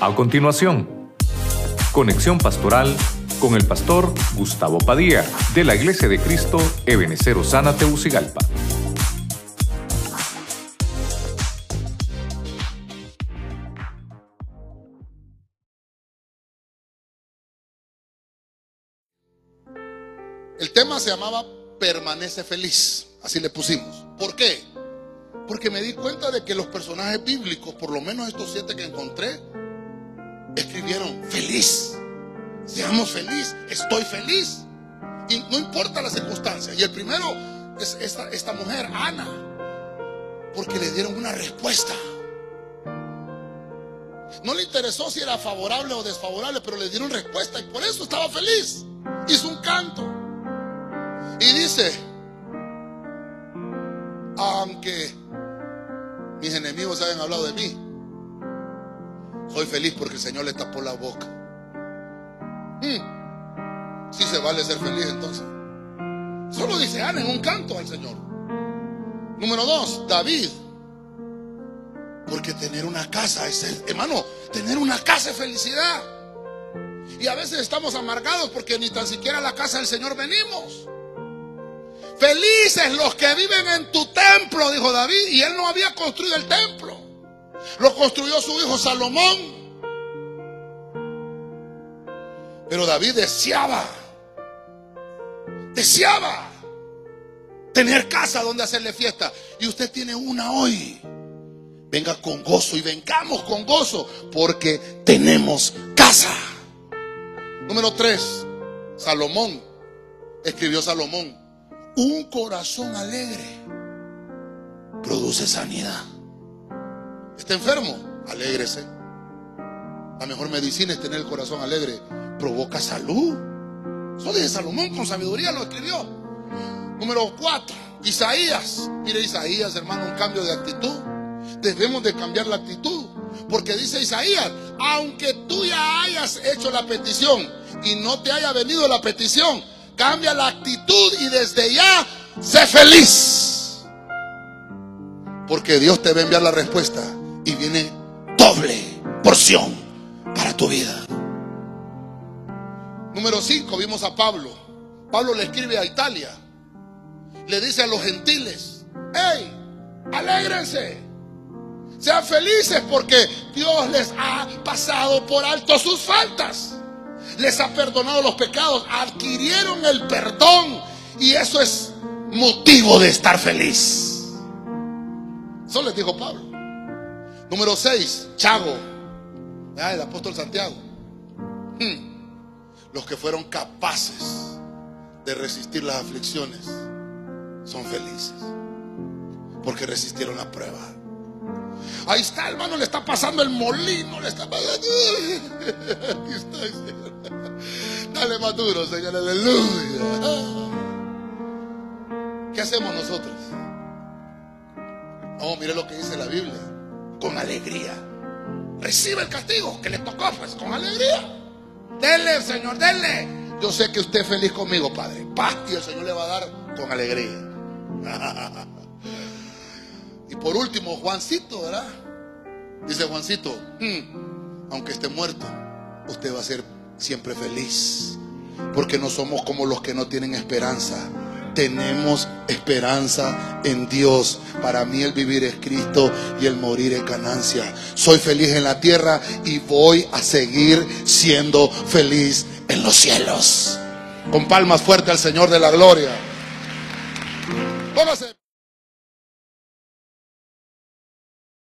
A continuación, conexión pastoral con el pastor Gustavo Padilla de la Iglesia de Cristo Ebenecer Osana Teucigalpa. El tema se llamaba Permanece feliz, así le pusimos. ¿Por qué? Porque me di cuenta de que los personajes bíblicos, por lo menos estos siete que encontré, escribieron feliz. Seamos feliz, estoy feliz. Y no importa la circunstancia. Y el primero es esta, esta mujer, Ana, porque le dieron una respuesta. No le interesó si era favorable o desfavorable, pero le dieron respuesta y por eso estaba feliz. Hizo un canto. Y dice, aunque mis enemigos hayan hablado de mí, soy feliz porque el Señor le tapó la boca. Hmm. Si se vale ser feliz entonces. Solo dice Ana en un canto al Señor. Número dos, David. Porque tener una casa es, hermano, tener una casa es felicidad. Y a veces estamos amargados porque ni tan siquiera a la casa del Señor venimos. Felices los que viven en tu templo, dijo David. Y él no había construido el templo. Lo construyó su hijo Salomón. Pero David deseaba, deseaba tener casa donde hacerle fiesta. Y usted tiene una hoy. Venga con gozo y vengamos con gozo porque tenemos casa. Número tres, Salomón. Escribió Salomón. Un corazón alegre produce sanidad. ¿Está enfermo? Alégrese. La mejor medicina es tener el corazón alegre. Provoca salud. Eso dice Salomón con sabiduría lo escribió. Número cuatro, Isaías. Mire Isaías, hermano, un cambio de actitud. Debemos de cambiar la actitud. Porque dice Isaías, aunque tú ya hayas hecho la petición y no te haya venido la petición, Cambia la actitud y desde ya sé feliz. Porque Dios te va a enviar la respuesta y viene doble porción para tu vida. Número 5, vimos a Pablo. Pablo le escribe a Italia. Le dice a los gentiles, hey, alégrense. Sean felices porque Dios les ha pasado por alto sus faltas les ha perdonado los pecados, adquirieron el perdón y eso es motivo de estar feliz. Eso les dijo Pablo. Número 6, Chago, el apóstol Santiago. Hmm. Los que fueron capaces de resistir las aflicciones son felices porque resistieron la prueba. Ahí está, hermano, le está pasando el molino, le está pasando. Señor. Dale más duro, Señor, aleluya. ¿Qué hacemos nosotros? Oh, mire lo que dice la Biblia. Con alegría. Recibe el castigo que le tocó, pues, con alegría. Denle, Señor, denle. Yo sé que usted es feliz conmigo, Padre. Paz y el Señor le va a dar con alegría. Y por último, Juancito, ¿verdad? Dice Juancito, hmm, aunque esté muerto, usted va a ser siempre feliz. Porque no somos como los que no tienen esperanza. Tenemos esperanza en Dios. Para mí el vivir es Cristo y el morir es ganancia. Soy feliz en la tierra y voy a seguir siendo feliz en los cielos. Con palmas fuertes al Señor de la gloria.